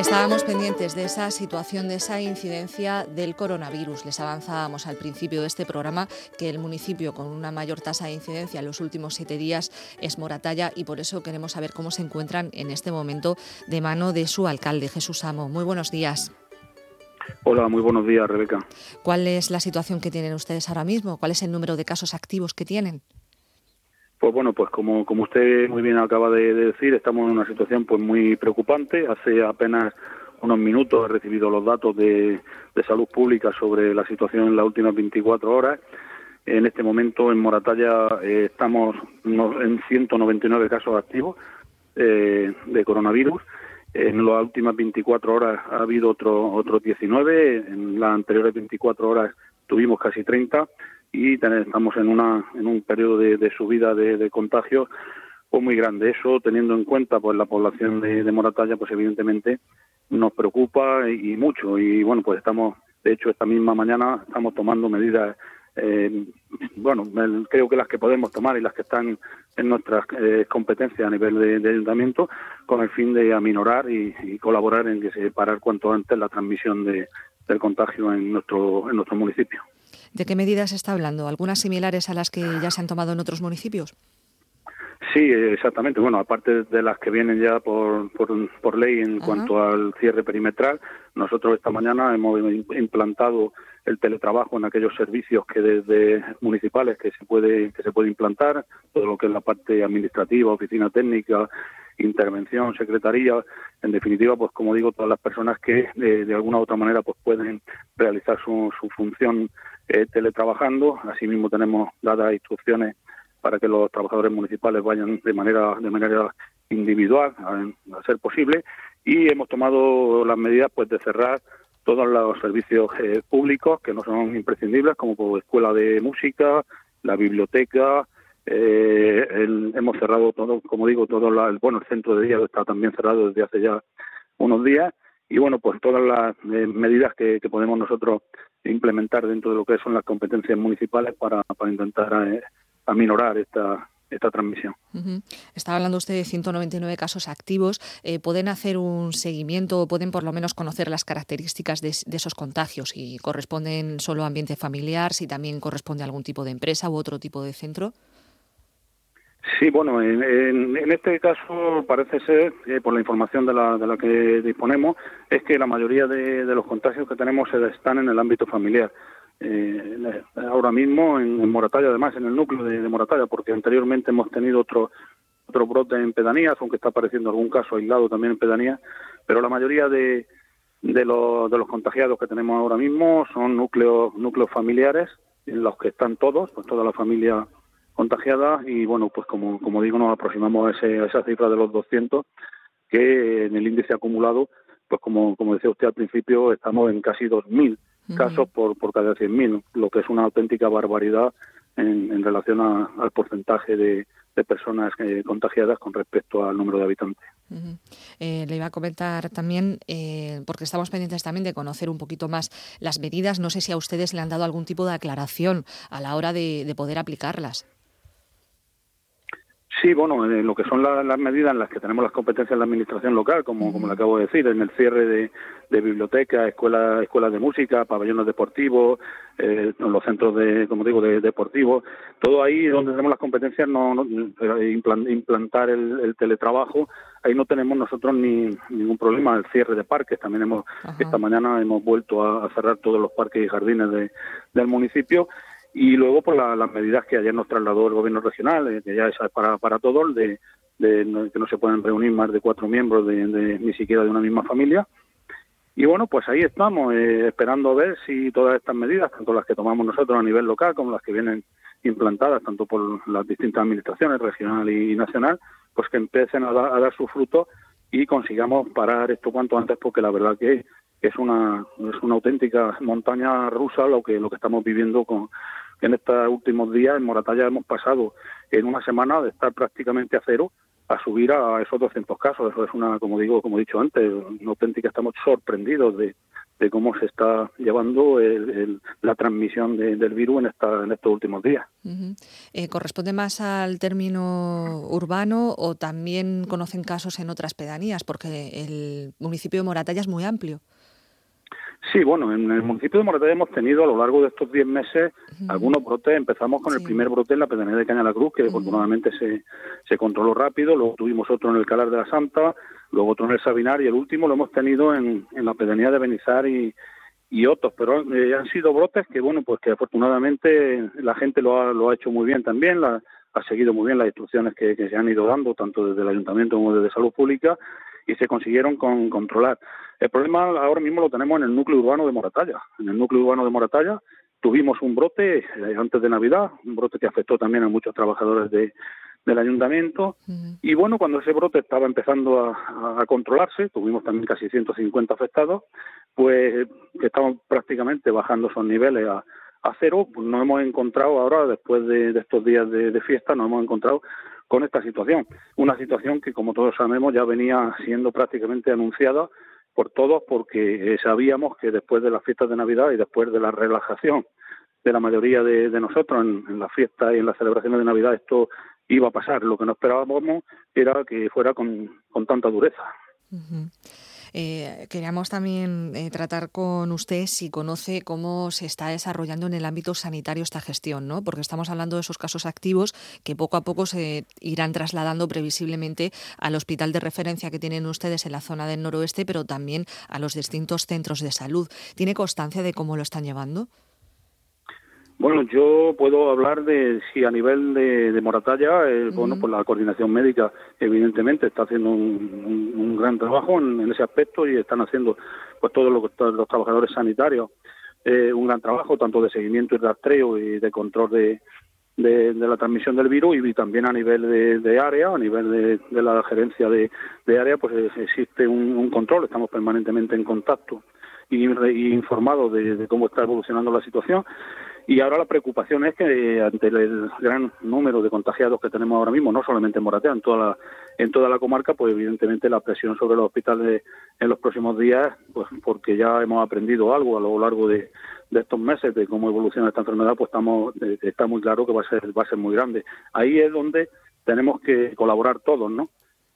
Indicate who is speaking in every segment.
Speaker 1: Estábamos pendientes de esa situación, de esa incidencia del coronavirus. Les avanzábamos al principio de este programa que el municipio con una mayor tasa de incidencia en los últimos siete días es Moratalla y por eso queremos saber cómo se encuentran en este momento de mano de su alcalde, Jesús Amo. Muy buenos días.
Speaker 2: Hola, muy buenos días, Rebeca.
Speaker 1: ¿Cuál es la situación que tienen ustedes ahora mismo? ¿Cuál es el número de casos activos que tienen?
Speaker 2: Pues bueno, pues como, como usted muy bien acaba de, decir, estamos en una situación pues muy preocupante. Hace apenas unos minutos he recibido los datos de, salud pública sobre la situación en las últimas 24 horas. En este momento en Moratalla eh, estamos en 199 casos activos eh, de coronavirus. En las últimas 24 horas ha habido otro, otros 19. En las anteriores 24 horas tuvimos casi 30 y estamos en, una, en un periodo de, subida de, de contagios pues muy grande. Eso, teniendo en cuenta pues la población de, de Moratalla, pues evidentemente nos preocupa y, mucho. Y bueno, pues estamos, de hecho, esta misma mañana estamos tomando medidas, eh, bueno, creo que las que podemos tomar y las que están en nuestras eh, competencias a nivel de, ayuntamiento, con el fin de aminorar y, y, colaborar en que se parar cuanto antes la transmisión de, del contagio en nuestro, en nuestro municipio.
Speaker 1: ¿De qué medidas está hablando? ¿Algunas similares a las que ya se han tomado en otros municipios?
Speaker 2: Sí, exactamente. Bueno, aparte de las que vienen ya por, por, ley en cuanto al cierre perimetral, nosotros esta mañana hemos implantado el teletrabajo en aquellos servicios que desde municipales que se puede que se puede implantar, todo lo que es la parte administrativa, oficina técnica, intervención, secretaría, en definitiva, pues como digo, todas las personas que de, alguna u otra manera pues pueden realizar su, su función eh, teletrabajando. Asimismo tenemos dadas instrucciones para que los trabajadores municipales vayan de manera de manera individual, a, ser posible, y hemos tomado las medidas pues de cerrar todos los servicios eh, públicos que no son imprescindibles, como por escuela de música, la biblioteca, eh, hemos cerrado todo, como digo, todo el, bueno, el centro de día está también cerrado desde hace ya unos días y bueno, pues todas las eh, medidas que, podemos nosotros implementar dentro de lo que son las competencias municipales para, para intentar eh, aminorar esta, esta transmisión.
Speaker 1: Está hablando usted de 199 casos activos. Eh, ¿Pueden hacer un seguimiento o pueden por lo menos conocer las características de, esos contagios? Si corresponden solo a ambiente familiar, si también corresponde a algún tipo de empresa u otro tipo de centro.
Speaker 2: Sí, bueno, en, este caso parece ser, eh, por la información de la, de la que disponemos, es que la mayoría de, los contagios que tenemos están en el ámbito familiar. Eh, ahora mismo en, Moratalla, además en el núcleo de, Moratalla, porque anteriormente hemos tenido otro otro brote en pedanías, aunque está apareciendo algún caso aislado también en pedanías, pero la mayoría de, de, los, de los contagiados que tenemos ahora mismo son núcleos núcleos familiares en los que están todos, pues toda la familia contagiadas y bueno, pues como, como digo, nos aproximamos a, ese, a esa cifra de los 200 que en el índice acumulado, pues como, como decía usted al principio, estamos en casi 2.000 casos por, por cada 100.000, lo que es una auténtica barbaridad en, en relación al porcentaje de, de personas eh, contagiadas con respecto al número de habitantes.
Speaker 1: Eh, le iba a comentar también, eh, porque estamos pendientes también de conocer un poquito más las medidas, no sé si a ustedes le han dado algún tipo de aclaración a la hora de poder aplicarlas.
Speaker 2: Sí, bueno, en lo que son las medidas en las que tenemos las competencias de la administración local, como, como le acabo de decir, en el cierre de, de bibliotecas, escuelas, escuelas de música, pabellones deportivos, eh, los centros de, como digo, de, deportivos, todo ahí donde tenemos las competencias, no, no implantar el, teletrabajo, ahí no tenemos nosotros ni ningún problema. El cierre de parques, también hemos esta mañana hemos vuelto a, cerrar todos los parques y jardines de, del municipio y luego por pues, las medidas que ayer nos trasladó el gobierno regional, eh, que ya es para, para todos, de, que no se pueden reunir más de cuatro miembros de, ni siquiera de una misma familia. Y bueno, pues ahí estamos, eh, esperando a ver si todas estas medidas, tanto las que tomamos nosotros a nivel local como las que vienen implantadas, tanto por las distintas administraciones, regional y nacional, pues que empiecen a, a dar su fruto y consigamos parar esto cuanto antes, porque la verdad que es una es una auténtica montaña rusa lo que lo que estamos viviendo con en estos últimos días en Moratalla hemos pasado en una semana de estar prácticamente a cero a subir a esos 200 casos. Eso es una, como digo, como he dicho antes, una auténtica, estamos sorprendidos de, cómo se está llevando la transmisión del virus en, esta, en estos últimos días.
Speaker 1: Eh, ¿Corresponde más al término urbano o también conocen casos en otras pedanías? Porque el municipio de Moratalla es muy amplio.
Speaker 2: Sí, bueno, en el municipio de Moratalla hemos tenido a lo largo de estos 10 meses algunos brotes. Empezamos con el primer brote en la pedanía de Caña la Cruz, que afortunadamente se, se controló rápido. Luego tuvimos otro en el Calar de la Santa, luego otro en el Sabinar y el último lo hemos tenido en, en la pedanía de Benizar y, y otros, pero eh, han sido brotes que, bueno, pues que afortunadamente la gente lo ha, lo ha hecho muy bien también, la, ha seguido muy bien las instrucciones que, que, se han ido dando, tanto desde el Ayuntamiento como desde Salud Pública, y se consiguieron con, controlar. El problema ahora mismo lo tenemos en el núcleo urbano de Moratalla. En el núcleo urbano de Moratalla tuvimos un brote eh, antes de Navidad, un brote que afectó también a muchos trabajadores de, del ayuntamiento. Y bueno, cuando ese brote estaba empezando a, controlarse, tuvimos también casi 150 afectados, pues que estaban prácticamente bajando esos niveles a, a cero, pues nos hemos encontrado ahora, después de, estos días de, de, fiesta, nos hemos encontrado con esta situación. Una situación que, como todos sabemos, ya venía siendo prácticamente anunciada por todos porque eh, sabíamos que después de las fiestas de Navidad y después de la relajación de la mayoría de, nosotros en, en las fiestas y en las celebraciones de Navidad esto iba a pasar. Lo que no esperábamos era que fuera con, tanta dureza.
Speaker 1: Eh, queríamos también eh, tratar con usted si conoce cómo se está desarrollando en el ámbito sanitario esta gestión, ¿no? Porque estamos hablando de esos casos activos que poco a poco se irán trasladando previsiblemente al hospital de referencia que tienen ustedes en la zona del noroeste, pero también a los distintos centros de salud. ¿Tiene constancia de cómo lo están llevando?
Speaker 2: Bueno, yo puedo hablar de si a nivel de, Moratalla, eh, bueno, pues la coordinación médica evidentemente está haciendo un, gran trabajo en, ese aspecto y están haciendo pues todos los, trabajadores sanitarios eh, un gran trabajo tanto de seguimiento y rastreo y de control de, de, la transmisión del virus y también a nivel de, área, a nivel de, la gerencia de, área, pues existe un, control, estamos permanentemente en contacto y, y informados de cómo está evolucionando la situación y ahora la preocupación es que eh, ante el gran número de contagiados que tenemos ahora mismo, no solamente en Moratea, en toda la, en toda la comarca, pues evidentemente la presión sobre los hospitales en los próximos días, pues porque ya hemos aprendido algo a lo largo de, estos meses de cómo evoluciona esta enfermedad, pues estamos, eh, está muy claro que va a ser, va a ser muy grande. Ahí es donde tenemos que colaborar todos, ¿no?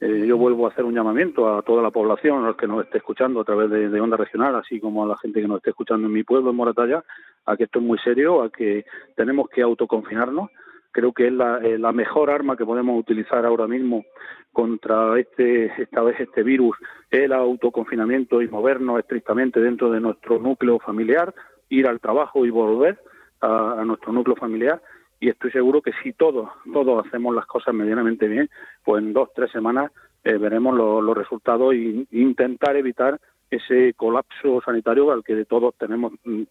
Speaker 2: Eh, yo vuelvo a hacer un llamamiento a toda la población, a los que nos esté escuchando a través de, Onda Regional, así como a la gente que nos esté escuchando en mi pueblo, en Moratalla, a que esto es muy serio, a que tenemos que autoconfinarnos. Creo que es la, eh, mejor arma que podemos utilizar ahora mismo contra este, esta vez este virus, el autoconfinamiento y movernos estrictamente dentro de nuestro núcleo familiar, ir al trabajo y volver a nuestro núcleo familiar y estoy seguro que si todos, todos hacemos las cosas medianamente bien, pues en dos, tres semanas eh, veremos los resultados e intentar evitar ese colapso sanitario al que de todos tenemos, mm,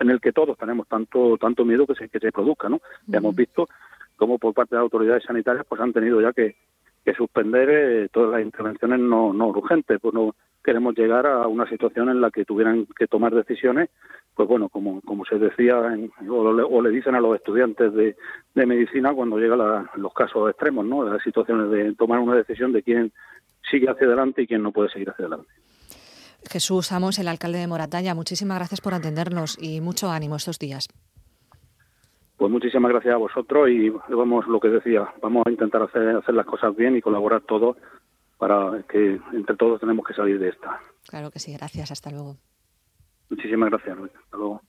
Speaker 2: en el que todos tenemos tanto, tanto miedo que se, que se produzca, ¿no? Ya hemos visto cómo por parte de las autoridades sanitarias pues han tenido ya que, que suspender eh, todas las intervenciones no, no urgentes, pues no queremos llegar a una situación en la que tuvieran que tomar decisiones pues bueno, como, como se decía, o, le, dicen a los estudiantes de, de medicina cuando llegan los casos extremos, ¿no? Las situaciones de tomar una decisión de quién sigue hacia adelante y quién no puede seguir hacia adelante.
Speaker 1: Jesús Amos, el alcalde de Moratalla, muchísimas gracias por atendernos y mucho ánimo estos días.
Speaker 2: Pues muchísimas gracias a vosotros y vamos, lo que decía, vamos a intentar hacer, hacer las cosas bien y colaborar todos para que entre todos tenemos que salir de esta.
Speaker 1: Claro que sí, gracias, hasta luego.
Speaker 2: Muchísimas gracias, Luis. Hasta luego.